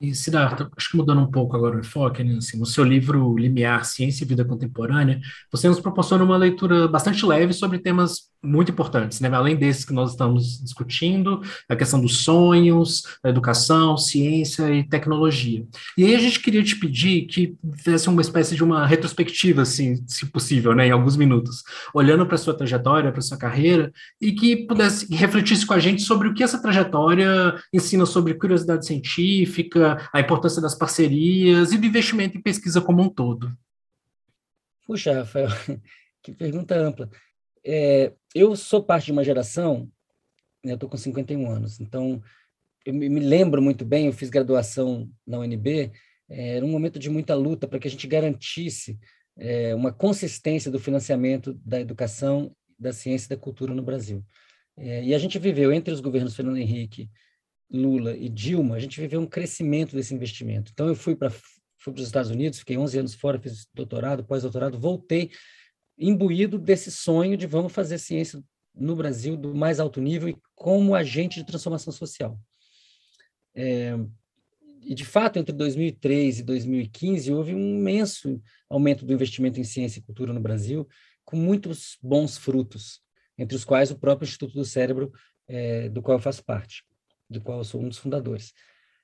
E, Siddhartha, acho que mudando um pouco agora o enfoque, né, assim, no seu livro Limiar, Ciência e Vida Contemporânea, você nos proporciona uma leitura bastante leve sobre temas muito importantes, né? além desses que nós estamos discutindo, a questão dos sonhos, educação, ciência e tecnologia. E aí a gente queria te pedir que fizesse uma espécie de uma retrospectiva, assim, se possível, né, em alguns minutos, olhando para a sua trajetória, para a sua carreira, e que pudesse refletisse com a gente sobre o que essa trajetória ensina sobre curiosidade científica, a importância das parcerias e do investimento em pesquisa como um todo.
Puxa, Rafael, que pergunta ampla. É, eu sou parte de uma geração, né, eu estou com 51 anos, então eu me lembro muito bem, eu fiz graduação na UNB, é, era um momento de muita luta para que a gente garantisse é, uma consistência do financiamento da educação, da ciência e da cultura no Brasil. É, e a gente viveu, entre os governos Fernando Henrique, Lula e Dilma, a gente viveu um crescimento desse investimento. Então, eu fui para fui os Estados Unidos, fiquei 11 anos fora, fiz doutorado, pós-doutorado, voltei imbuído desse sonho de vamos fazer ciência no Brasil do mais alto nível e como agente de transformação social. É, e, de fato, entre 2003 e 2015, houve um imenso aumento do investimento em ciência e cultura no Brasil, com muitos bons frutos, entre os quais o próprio Instituto do Cérebro, é, do qual eu faço parte, do qual eu sou um dos fundadores.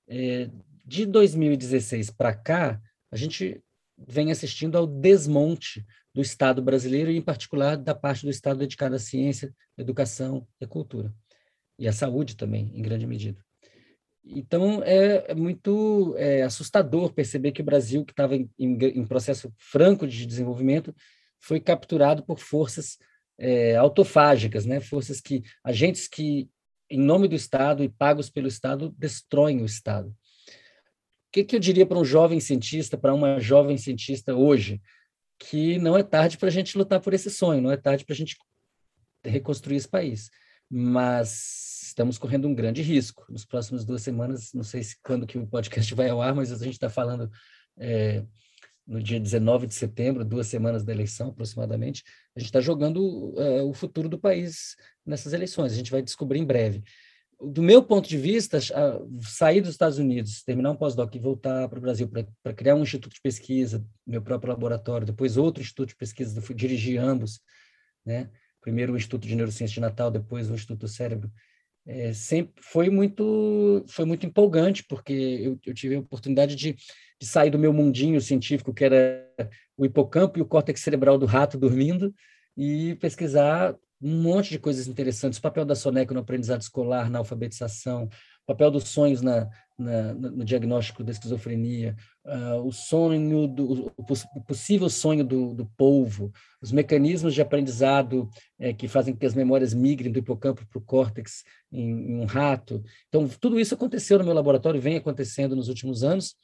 É, de 2016 para cá, a gente vem assistindo ao desmonte do Estado brasileiro, e em particular da parte do Estado dedicada à ciência, educação e cultura. E à saúde também, em grande medida. Então, é, é muito é, assustador perceber que o Brasil, que estava em, em, em, processo franco de desenvolvimento, foi capturado por forças é, autofágicas, né? forças que, agentes que, em nome do Estado e pagos pelo Estado, destroem o Estado. O que, que eu diria para um jovem cientista, para uma jovem cientista hoje? Que não é tarde para a gente lutar por esse sonho, não é tarde para a gente reconstruir esse país. Mas estamos correndo um grande risco. Nos próximos duas semanas, não sei se quando que o podcast vai ao ar, mas a gente está falando é, no dia 19 de setembro, duas semanas da eleição aproximadamente, a gente está jogando é, o futuro do país nessas eleições. A gente vai descobrir em breve. Do meu ponto de vista, sair dos Estados Unidos, terminar um pós-doc e voltar para o Brasil para criar um instituto de pesquisa, meu próprio laboratório, depois outro instituto de pesquisa, dirigir ambos, né? primeiro o Instituto de Neurociência de Natal, depois o Instituto do Cérebro, é, sempre foi muito foi muito empolgante porque eu, eu tive a oportunidade de, de, sair do meu mundinho científico que era o hipocampo e o córtex cerebral do rato dormindo e pesquisar um monte de coisas interessantes o papel da soneca no aprendizado escolar na alfabetização o papel dos sonhos na, na, no diagnóstico da esquizofrenia, uh, o sonho do o possível sonho do, do polvo, os mecanismos de aprendizado é, que fazem que as memórias migrem do hipocampo para o córtex em, em, um rato. Então, tudo isso aconteceu no meu laboratório, vem acontecendo nos últimos anos,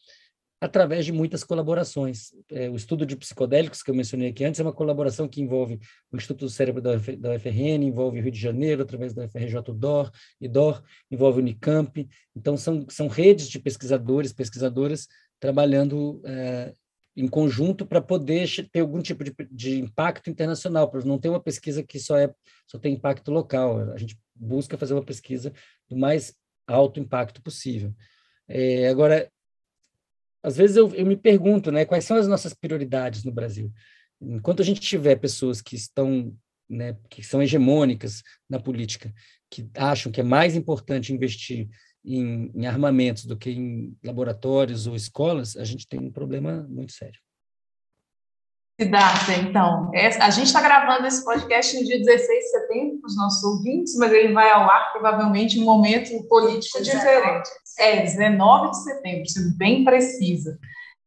através de muitas colaborações. É, o estudo de psicodélicos, que eu mencionei aqui antes, é uma colaboração que envolve o Instituto do Cérebro da, UF, da UFRN, envolve o Rio de Janeiro, através da UFRJ DOR, e DOR, envolve o Unicamp. Então, são, são redes de pesquisadores, pesquisadoras, trabalhando é, em conjunto para poder ter algum tipo de, de impacto internacional, para não ter uma pesquisa que só, é, só tem impacto local. A gente busca fazer uma pesquisa do mais alto impacto possível. É, agora, às vezes eu, eu me pergunto, né, quais são as nossas prioridades no Brasil? Enquanto a gente tiver pessoas que estão, né, que são hegemônicas na política, que acham que é mais importante investir em, em armamentos do que em laboratórios ou escolas, a gente tem um problema muito sério.
Siddhartha, então, a gente está gravando esse podcast no dia 16 de setembro para os nossos ouvintes, mas ele vai ao ar provavelmente em um momento político diferente. É, 19 de setembro, sendo bem precisa.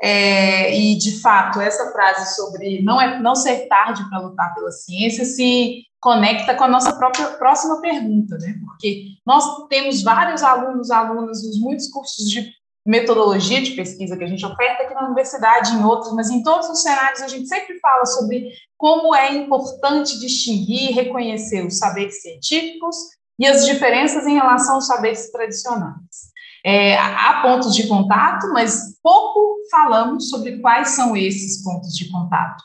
É, e, de fato, essa frase sobre não, é, não ser tarde para lutar pela ciência se conecta com a nossa própria próxima pergunta, né? Porque nós temos vários alunos, alunas nos muitos cursos de metodologia de pesquisa que a gente oferta aqui na universidade, em outros, mas em todos os cenários a gente sempre fala sobre como é importante distinguir e reconhecer os saberes científicos e as diferenças em relação aos saberes tradicionais. É, há pontos de contato, mas pouco falamos sobre quais são esses pontos de contato.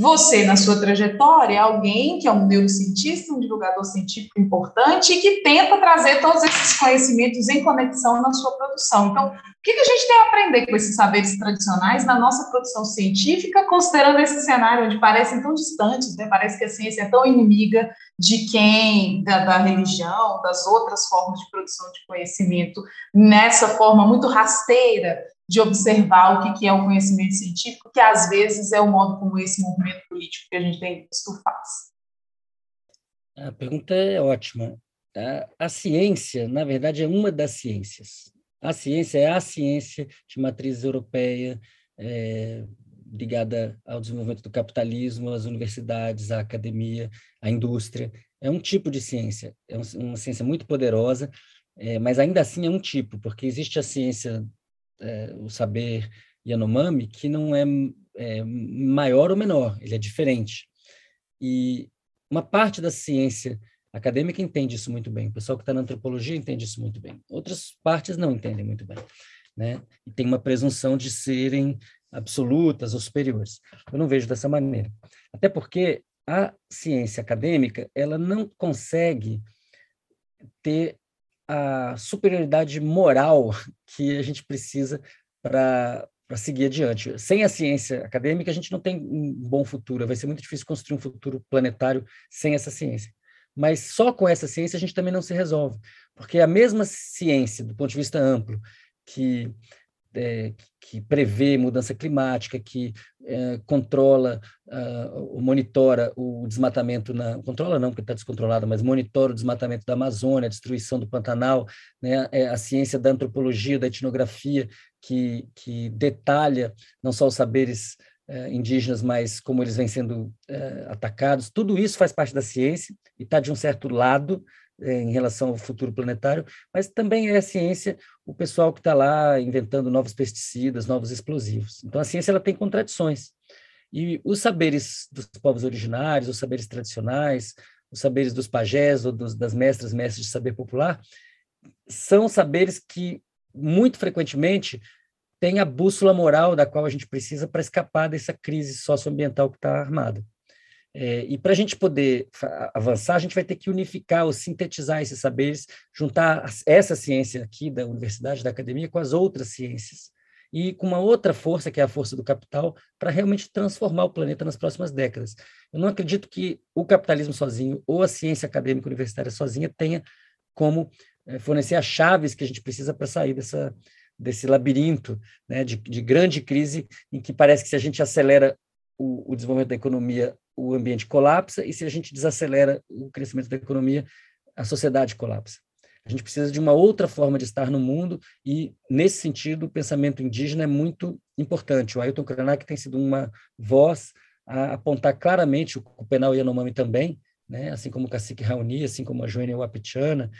Você, na sua trajetória, é alguém que é um neurocientista, um divulgador científico importante e que tenta trazer todos esses conhecimentos em conexão na sua produção. Então, o que a gente tem a aprender com esses saberes tradicionais na nossa produção científica, considerando esse cenário onde parecem tão distantes, né? parece que a ciência é tão inimiga de quem, da, da religião, das outras formas de produção de conhecimento, nessa forma muito rasteira de observar o que, é o conhecimento científico, que às vezes é o modo como esse movimento político que a gente tem visto faz.
A pergunta é ótima. A, a ciência, na verdade, é uma das ciências. A ciência é a ciência de matriz europeia, é, ligada ao desenvolvimento do capitalismo, às universidades, à academia, à indústria. É um tipo de ciência, é uma ciência muito poderosa, é, mas ainda assim é um tipo, porque existe a ciência, é, o saber Yanomami, que não é, é maior ou menor, ele é diferente. E uma parte da ciência acadêmica entende isso muito bem, o pessoal que está na antropologia entende isso muito bem, outras partes não entendem muito bem, né? E tem uma presunção de serem absolutas ou superiores. Eu não vejo dessa maneira. Até porque a ciência acadêmica, ela não consegue ter a superioridade moral que a gente precisa para seguir adiante. Sem a ciência acadêmica, a gente não tem um bom futuro. Vai ser muito difícil construir um futuro planetário sem essa ciência. Mas só com essa ciência a gente também não se resolve, porque a mesma ciência, do ponto de vista amplo, que é, que prevê mudança climática, que é, controla uh, monitora o desmatamento na controla não porque está descontrolado, mas monitora o desmatamento da Amazônia, a destruição do Pantanal, né? É a ciência da antropologia, da etnografia que que detalha não só os saberes uh, indígenas, mas como eles vêm sendo uh, atacados. Tudo isso faz parte da ciência e está de um certo lado em relação ao futuro planetário, mas também é a ciência o pessoal que está lá inventando novos pesticidas, novos explosivos. Então, a ciência ela tem contradições. E os saberes dos povos originários, os saberes tradicionais, os saberes dos pajés ou dos, das mestras, mestres de saber popular, são saberes que, muito frequentemente, têm a bússola moral da qual a gente precisa para escapar dessa crise socioambiental que está armada. É, e para a gente poder avançar, a gente vai ter que unificar ou sintetizar esses saberes, juntar essa ciência aqui da universidade, da academia, com as outras ciências, e com uma outra força, que é a força do capital, para realmente transformar o planeta nas próximas décadas. Eu não acredito que o capitalismo sozinho ou a ciência acadêmica universitária sozinha tenha como é, fornecer as chaves que a gente precisa para sair dessa, desse labirinto né, de, de grande crise, em que parece que se a gente acelera o, o desenvolvimento da economia, o ambiente colapsa, e se a gente desacelera o crescimento da economia, a sociedade colapsa. A gente precisa de uma outra forma de estar no mundo e, nesse sentido, o pensamento indígena é muito importante. O Ailton Krenak tem sido uma voz a apontar claramente, o Penal Yanomami também, né? assim como o Cacique Raoni, assim como a Joênia Wapichana,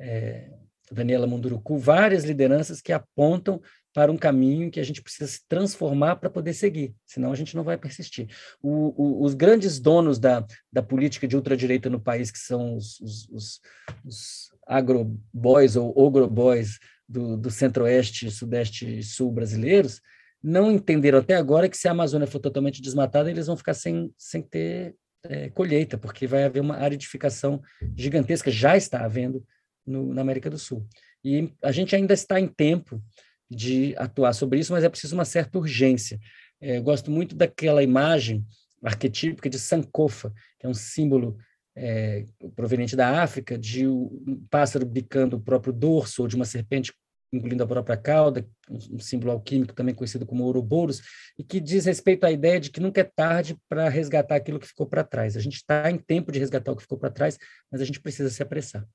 é, Daniela Munduruku, várias lideranças que apontam para um caminho que a gente precisa se transformar para poder seguir, senão a gente não vai persistir. O, o, os grandes donos da, da política de ultradireita no país, que são os, os, os, os agroboys ou ogroboys do, do centro-oeste, sudeste e sul brasileiros, não entenderam até agora que se a Amazônia for totalmente desmatada, eles vão ficar sem, sem ter é, colheita, porque vai haver uma aridificação gigantesca, já está havendo no, na América do Sul. E a gente ainda está em tempo de atuar sobre isso, mas é preciso uma certa urgência. É, gosto muito daquela imagem arquetípica de Sankofa, que é um símbolo é, proveniente da África, de um pássaro bicando o próprio dorso, ou de uma serpente engolindo a própria cauda, um símbolo alquímico também conhecido como Ouroboros, e que diz respeito à ideia de que nunca é tarde para resgatar aquilo que ficou para trás. A gente está em tempo de resgatar o que ficou para trás, mas a gente precisa se apressar.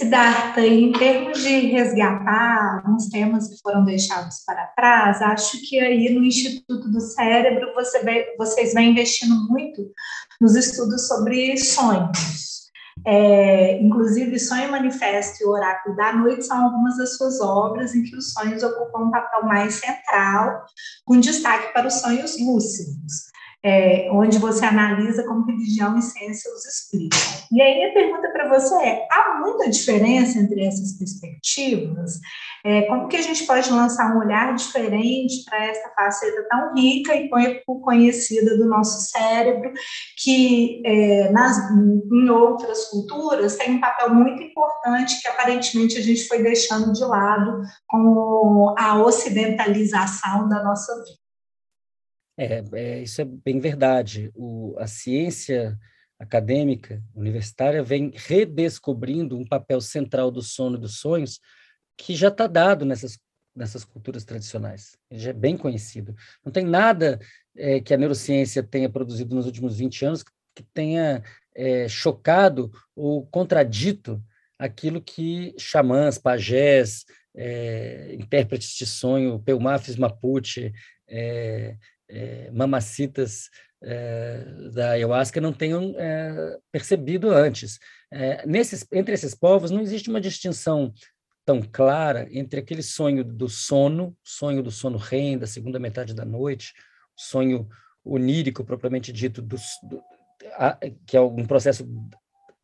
Siddhartha, em termos de resgatar alguns temas que foram deixados para trás, acho que aí no Instituto do Cérebro você vê, vocês vêm investindo muito nos estudos sobre sonhos. É, inclusive, Sonho Manifesto e o Oráculo da Noite são algumas das suas obras em que os sonhos ocupam um papel mais central, com destaque para os sonhos lúcidos é, onde você analisa como religião e ciência os explicam. E aí minha pergunta para você é, há muita diferença entre essas perspectivas? É, como que a gente pode lançar um olhar diferente para essa faceta tão rica e pouco conhecida do nosso cérebro, que é, nas, em outras culturas tem um papel muito importante que aparentemente a gente foi deixando de lado com a ocidentalização da nossa vida?
É, é, isso é bem verdade. O, a ciência acadêmica universitária vem redescobrindo um papel central do sono e dos sonhos que já está dado nessas, nessas culturas tradicionais. Ele já é bem conhecido. Não tem nada é, que a neurociência tenha produzido nos últimos 20 anos que tenha é, chocado ou contradito aquilo que xamãs, pajés, é, intérpretes de sonho, Peumafis Mapuche, é, é, mamacitas é, da ayahuasca não tenham é, percebido antes. Nesses, entre esses povos não existe uma distinção tão clara entre aquele sonho do sono, sonho do sono REM, da segunda metade da noite, sonho onírico propriamente dito, do, do, a, que é um processo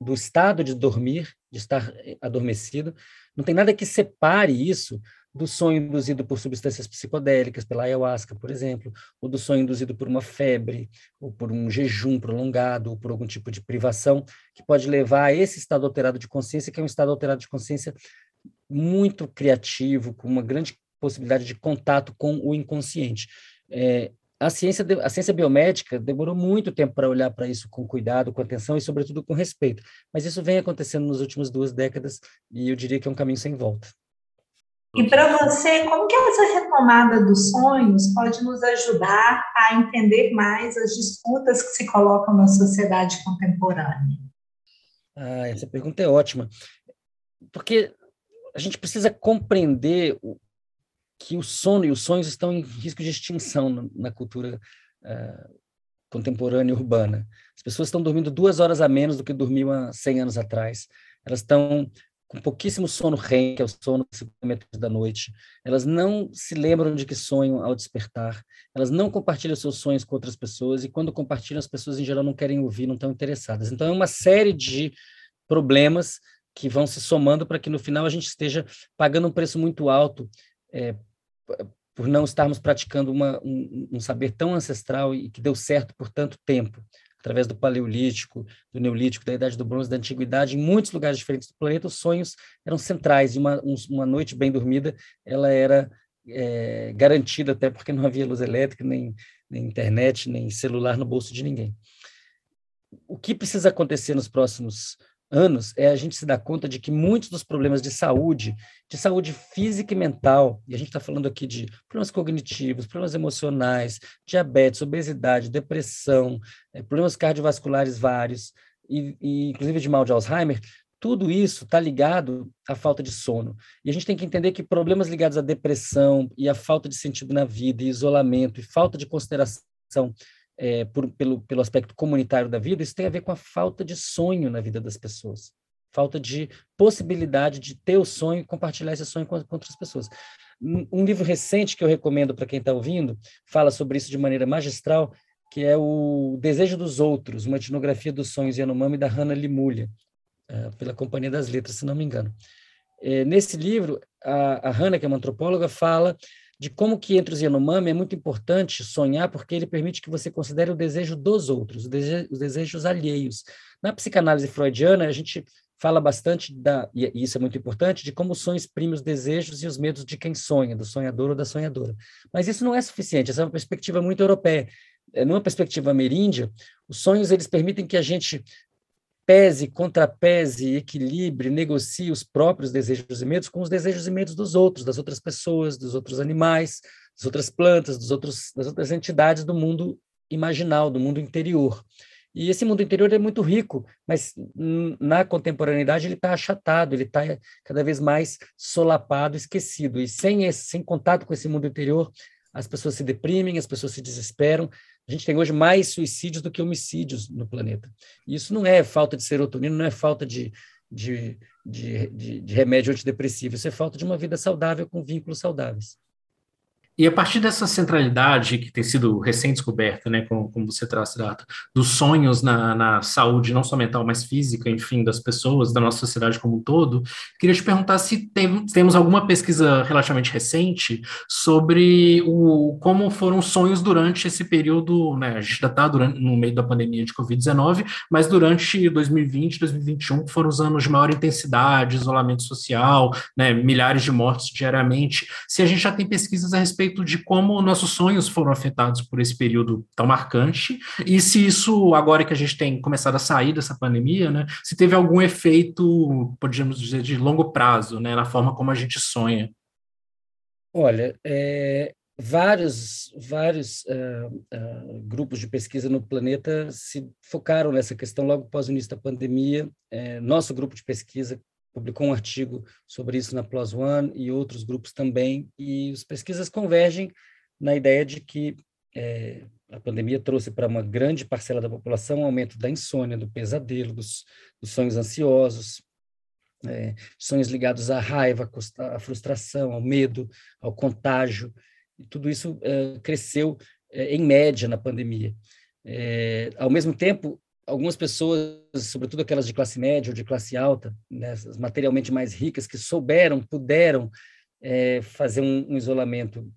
do estado de dormir, de estar adormecido, não tem nada que separe isso do sonho induzido por substâncias psicodélicas, pela ayahuasca, por exemplo, ou do sonho induzido por uma febre, ou por um jejum prolongado, ou por algum tipo de privação, que pode levar a esse estado alterado de consciência, que é um estado alterado de consciência muito criativo, com uma grande possibilidade de contato com o inconsciente. É, a ciência, a ciência biomédica demorou muito tempo para olhar para isso com cuidado, com atenção e, sobretudo, com respeito. Mas isso vem acontecendo nas últimas duas décadas e eu diria que é um caminho sem volta.
E para você, como que essa retomada dos sonhos pode nos ajudar a entender mais as disputas que se colocam na sociedade contemporânea?
Ah, essa pergunta é ótima, porque a gente precisa compreender que o sono e os sonhos estão em risco de extinção na, cultura uh, contemporânea urbana. As pessoas estão dormindo duas horas a menos do que dormiam há 100 anos atrás. Elas estão com pouquíssimo sono REM, que é o sono metade da noite. Elas não se lembram de que sonham ao despertar. Elas não compartilham seus sonhos com outras pessoas e quando compartilham, as pessoas em geral não querem ouvir, não estão interessadas. Então é uma série de problemas que vão se somando para que no final a gente esteja pagando um preço muito alto é, por não estarmos praticando uma, um, um, saber tão ancestral e que deu certo por tanto tempo, através do Paleolítico, do Neolítico, da Idade do Bronze, da Antiguidade, em muitos lugares diferentes do planeta, os sonhos eram centrais, e uma, um, uma noite bem dormida, ela era é, garantida, até porque não havia luz elétrica, nem, nem internet, nem celular no bolso de ninguém. O que precisa acontecer nos próximos anos é a gente se dar conta de que muitos dos problemas de saúde, de saúde física e mental, e a gente está falando aqui de problemas cognitivos, problemas emocionais, diabetes, obesidade, depressão, é, problemas cardiovasculares vários, e, e inclusive de mal de Alzheimer, tudo isso está ligado à falta de sono. E a gente tem que entender que problemas ligados à depressão e à falta de sentido na vida, e isolamento, e falta de consideração é, por, pelo, pelo aspecto comunitário da vida, isso tem a ver com a falta de sonho na vida das pessoas. Falta de possibilidade de ter o sonho e compartilhar esse sonho com, com outras pessoas. Um, livro recente que eu recomendo para quem está ouvindo fala sobre isso de maneira magistral, que é o Desejo dos Outros, uma etnografia dos sonhos Yanomami da Hannah Limulha, é, pela Companhia das Letras, se não me engano. É, nesse livro, a, a Hannah, que é uma antropóloga, fala de como que entre os Yanomami é muito importante sonhar, porque ele permite que você considere o desejo dos outros, os, dese os desejos alheios. Na psicanálise freudiana, a gente fala bastante, da, e isso é muito importante, de como o sonho exprime os desejos e os medos de quem sonha, do sonhador ou da sonhadora. Mas isso não é suficiente, essa é uma perspectiva muito europeia. É, numa perspectiva ameríndia, os sonhos eles permitem que a gente pese, contrapese, equilibre, negocie os próprios desejos e medos com os desejos e medos dos outros, das outras pessoas, dos outros animais, das outras plantas, dos outros, das outras entidades do mundo imaginal, do mundo interior. E esse mundo interior é muito rico, mas na contemporaneidade ele está achatado, ele está cada vez mais solapado, esquecido. E sem, esse, sem contato com esse mundo interior, as pessoas se deprimem, as pessoas se desesperam, a gente tem hoje mais suicídios do que homicídios no planeta. E isso não é falta de serotonina, não é falta de, de, de, de, de remédio antidepressivo, isso é falta de uma vida saudável com vínculos saudáveis.
E a partir dessa centralidade que tem sido recém-descoberta, né, como, como você traz, Data, dos sonhos na, na, saúde, não só mental, mas física, enfim, das pessoas, da nossa sociedade como um todo, queria te perguntar se tem, temos alguma pesquisa relativamente recente sobre o, como foram os sonhos durante esse período, né, a gente ainda está no meio da pandemia de Covid-19, mas durante 2020, 2021, que foram os anos de maior intensidade, isolamento social, né, milhares de mortes diariamente, se a gente já tem pesquisas a respeito respeito de como nossos sonhos foram afetados por esse período tão marcante e se isso, agora que a gente tem começado a sair dessa pandemia, né, se teve algum efeito, podríamos dizer, de longo prazo, né, na forma como a gente sonha.
Olha, é, vários, vários uh, uh, grupos de pesquisa no planeta se focaram nessa questão logo após o início da pandemia. É, nosso grupo de pesquisa publicou um artigo sobre isso na PLOS ONE e outros grupos também, e as pesquisas convergem na ideia de que é, a pandemia trouxe para uma grande parcela da população um aumento da insônia, do pesadelo, dos, dos sonhos ansiosos, é, sonhos ligados à raiva, à frustração, ao medo, ao contágio. E tudo isso é, cresceu é, em média na pandemia. É, ao mesmo tempo, algumas pessoas, sobretudo aquelas de classe média ou de classe alta, né, materialmente mais ricas, que souberam, puderam é, fazer um, um, isolamento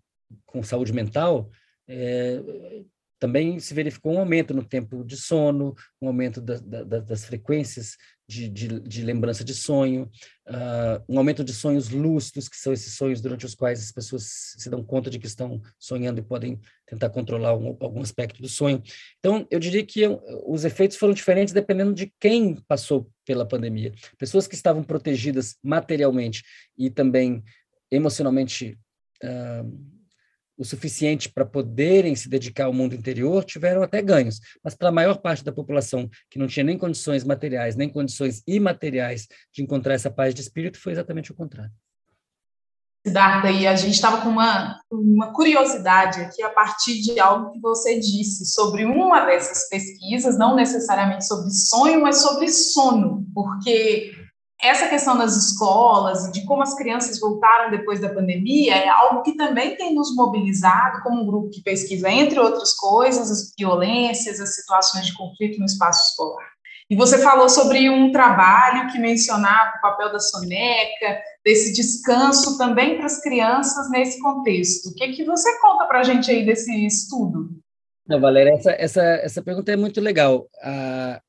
com saúde mental, é, também se verificou um aumento no tempo de sono, um aumento da, da, das frequências de, de, de, lembrança de sonho, uh, um aumento de sonhos lúcidos, que são esses sonhos durante os quais as pessoas se dão conta de que estão sonhando e podem tentar controlar um, algum aspecto do sonho. Então, eu diria que eu, os efeitos foram diferentes dependendo de quem passou pela pandemia. Pessoas que estavam protegidas materialmente e também emocionalmente. Uh, o suficiente para poderem se dedicar ao mundo interior, tiveram até ganhos. Mas para a maior parte da população que não tinha nem condições materiais, nem condições imateriais de encontrar essa paz de espírito, foi exatamente o contrário.
Siddhartha, e a gente estava com uma, uma curiosidade aqui a partir de algo que você disse sobre uma dessas pesquisas, não necessariamente sobre sonho, mas sobre sono, porque essa questão das escolas de como as crianças voltaram depois da pandemia é algo que também tem nos mobilizado como um grupo que pesquisa, entre outras coisas, as violências, as situações de conflito no espaço escolar. E você falou sobre um trabalho que mencionava o papel da soneca, desse descanso também para as crianças nesse contexto. O que, que você conta para a gente aí desse estudo?
Não, Valéria, essa, essa, essa pergunta é muito legal. A,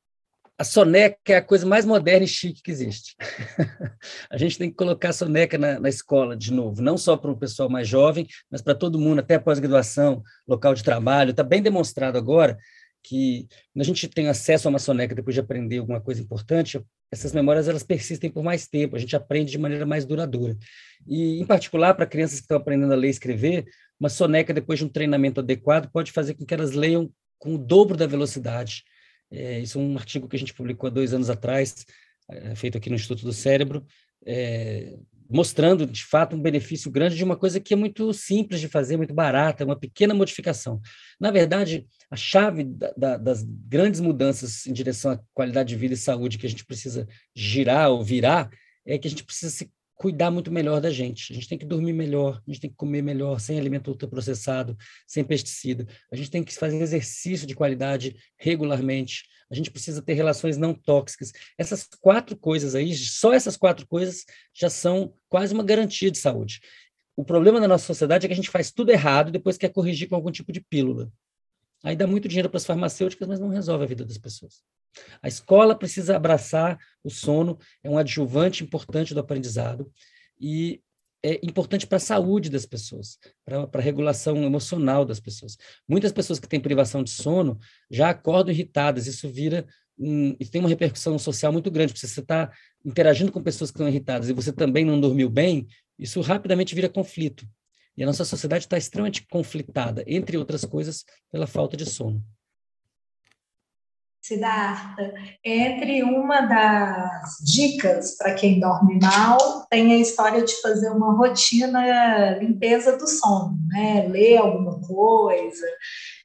a soneca é a coisa mais moderna e chique que existe. a gente tem que colocar a soneca na, na escola de novo, não só para o pessoal mais jovem, mas para todo mundo, até pós-graduação, local de trabalho. Está bem demonstrado agora que a gente tem acesso a uma soneca depois de aprender alguma coisa importante, essas memórias elas persistem por mais tempo, a gente aprende de maneira mais duradoura. E, em particular, para crianças que estão aprendendo a ler e escrever, uma soneca, depois de um treinamento adequado, pode fazer com que elas leiam com o dobro da velocidade é, isso é um artigo que a gente publicou há dois anos atrás, é, feito aqui no Instituto do Cérebro, é, mostrando, de fato, um benefício grande de uma coisa que é muito simples de fazer, muito barata, uma pequena modificação. Na verdade, a chave da, da, das grandes mudanças em direção à qualidade de vida e saúde que a gente precisa girar ou virar é que a gente precisa se cuidar muito melhor da gente. A gente tem que dormir melhor, a gente tem que comer melhor, sem alimento ultraprocessado, sem pesticida. A gente tem que fazer exercício de qualidade regularmente. A gente precisa ter relações não tóxicas. Essas quatro coisas aí, só essas quatro coisas já são quase uma garantia de saúde. O problema da nossa sociedade é que a gente faz tudo errado e depois quer corrigir com algum tipo de pílula. Aí dá muito dinheiro para as farmacêuticas, mas não resolve a vida das pessoas. A escola precisa abraçar o sono, é um adjuvante importante do aprendizado e é importante para a saúde das pessoas, para a regulação emocional das pessoas. Muitas pessoas que têm privação de sono já acordam irritadas, isso vira um, isso tem uma repercussão social muito grande, porque você está interagindo com pessoas que estão irritadas e você também não dormiu bem, isso rapidamente vira conflito. E a nossa sociedade está extremamente conflitada, entre outras coisas, pela falta de sono.
Siddhartha, entre uma das dicas para quem dorme mal, tem a história de fazer uma rotina limpeza do sono, né? Ler alguma coisa,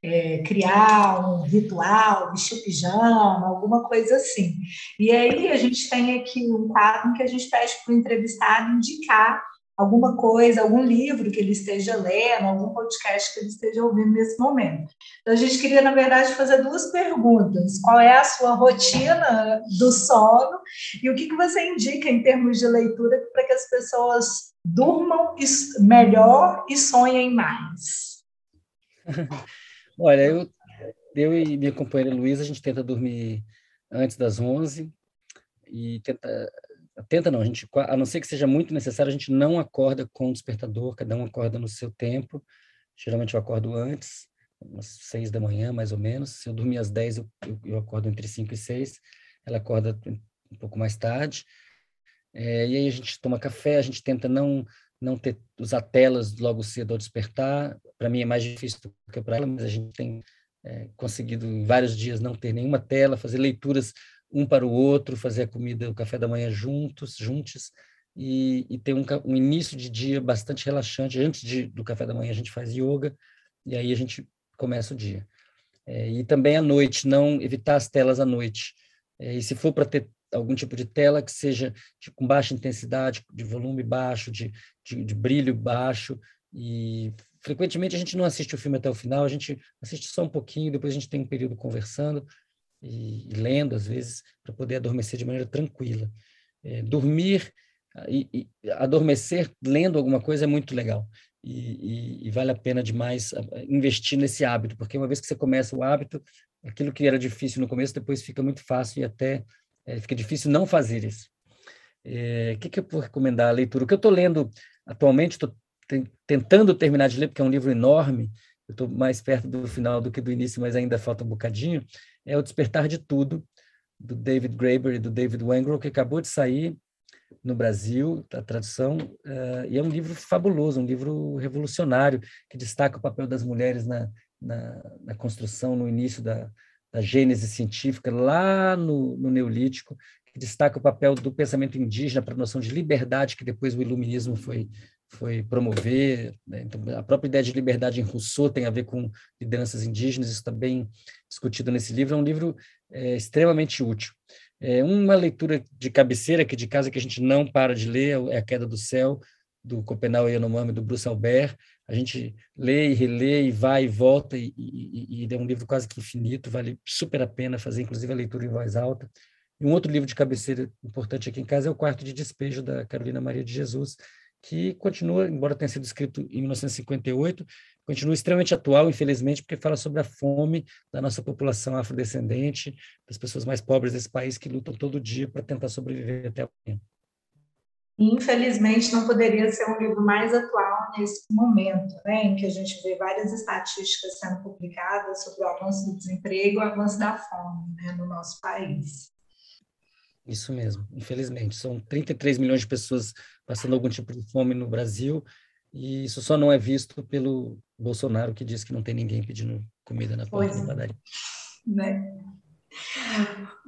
é, criar um ritual, vestir pijama, alguma coisa assim. E aí a gente tem aqui um quadro que a gente pede para o entrevistado indicar alguma coisa, algum livro que ele esteja lendo, algum podcast que ele esteja ouvindo nesse momento. Então, a gente queria, na verdade, fazer duas perguntas. Qual é a sua rotina do sono e o que, que você indica em termos de leitura para que as pessoas durmam melhor e sonhem mais?
Olha, eu, eu e minha companheira Luísa, a gente tenta dormir antes das 11 e tenta Tenta não, a gente, a não ser que seja muito necessário, a gente não acorda com o despertador, cada um acorda no seu tempo. Geralmente eu acordo antes, umas seis da manhã, mais ou menos. Se eu dormir às dez, eu, eu, eu acordo entre cinco e seis. Ela acorda um pouco mais tarde. É, e aí a gente toma café, a gente tenta não não ter usar telas logo cedo ao despertar. Para mim é mais difícil do que para ela, mas a gente tem é, conseguido em vários dias não ter nenhuma tela, fazer leituras um para o outro, fazer a comida, o café da manhã juntos, juntos, e, e ter um, um, início de dia bastante relaxante. Antes de, do café da manhã a gente faz yoga, e aí a gente começa o dia. É, e também à noite, não evitar as telas à noite. É, e se for para ter algum tipo de tela que seja de, com baixa intensidade, de volume baixo, de, de, de, brilho baixo, e frequentemente a gente não assiste o filme até o final, a gente assiste só um pouquinho, depois a gente tem um período conversando e, e lendo, às vezes, para poder adormecer de maneira tranquila. É, dormir e, e, adormecer lendo alguma coisa é muito legal. E, e, vale a pena demais investir nesse hábito, porque uma vez que você começa o hábito, aquilo que era difícil no começo, depois fica muito fácil e até é, fica difícil não fazer isso. É, o que, que eu vou recomendar a leitura? O que eu estou lendo atualmente, estou tentando terminar de ler, porque é um livro enorme, eu estou mais perto do final do que do início, mas ainda falta um bocadinho, é O Despertar de Tudo, do David Graeber e do David Wengrow, que acabou de sair no Brasil, a tradução, uh, e é um livro fabuloso, um livro revolucionário, que destaca o papel das mulheres na, na, na construção, no início da, da gênese científica, lá no, no Neolítico, que destaca o papel do pensamento indígena para a noção de liberdade, que depois o iluminismo foi, foi promover. Né? Então, a própria ideia de liberdade em Rousseau tem a ver com lideranças indígenas, isso está bem discutido nesse livro. É um livro é, extremamente útil. É uma leitura de cabeceira aqui de casa que a gente não para de ler é A Queda do Céu, do Copenau Yanomami, do Bruce Albert. A gente lê e relê e vai e volta, e, e, e é um livro quase que infinito, vale super a pena fazer, inclusive, a leitura em voz alta. E um outro livro de cabeceira importante aqui em casa é O Quarto de Despejo, da Carolina Maria de Jesus, que continua, embora tenha sido escrito em 1958, continua extremamente atual, infelizmente, porque fala sobre a fome da nossa população afrodescendente, das pessoas mais pobres desse país que lutam todo dia para tentar sobreviver até amanhã.
Infelizmente, não poderia ser um livro mais atual nesse momento, né, em que a gente vê várias estatísticas sendo publicadas sobre o avanço do desemprego e o avanço da fome né, no nosso país.
Isso mesmo, infelizmente. São 33 milhões de pessoas passando algum tipo de fome no Brasil, e isso só não é visto pelo Bolsonaro, que diz que não tem ninguém pedindo comida na porta da padaria.
Né?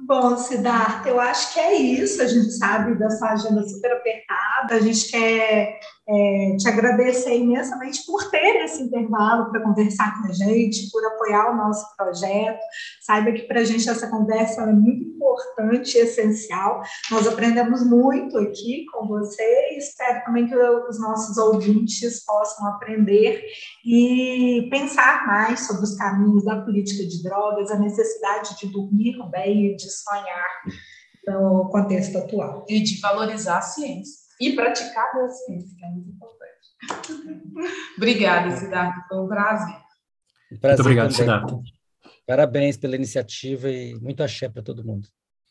Bom, Siddhartha, eu acho que é isso. A gente sabe dessa agenda super apertada. A gente quer é, te agradecer imensamente por ter esse intervalo para conversar com a gente, por apoiar o nosso projeto. Saiba que para a gente essa conversa é muito importante e essencial. Nós aprendemos muito aqui com você e espero também que os nossos ouvintes possam aprender e pensar mais sobre os caminhos da política de drogas, a necessidade de dormir bem e de sonhar no contexto atual.
E de valorizar a ciência e praticar a ciência, que é muito importante. Obrigada, Siddhartha, foi um prazer.
Prazer muito obrigado, Siddhartha. Parabéns pela iniciativa e muito axé para todo mundo.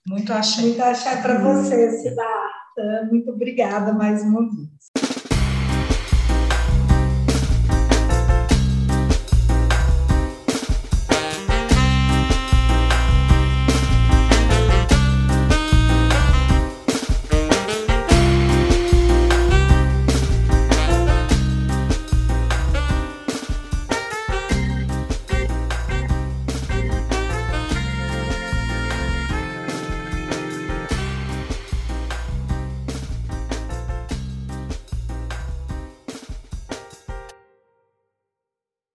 Muito axé. Muito axé para você, Siddhartha. Muito obrigada mais uma vez.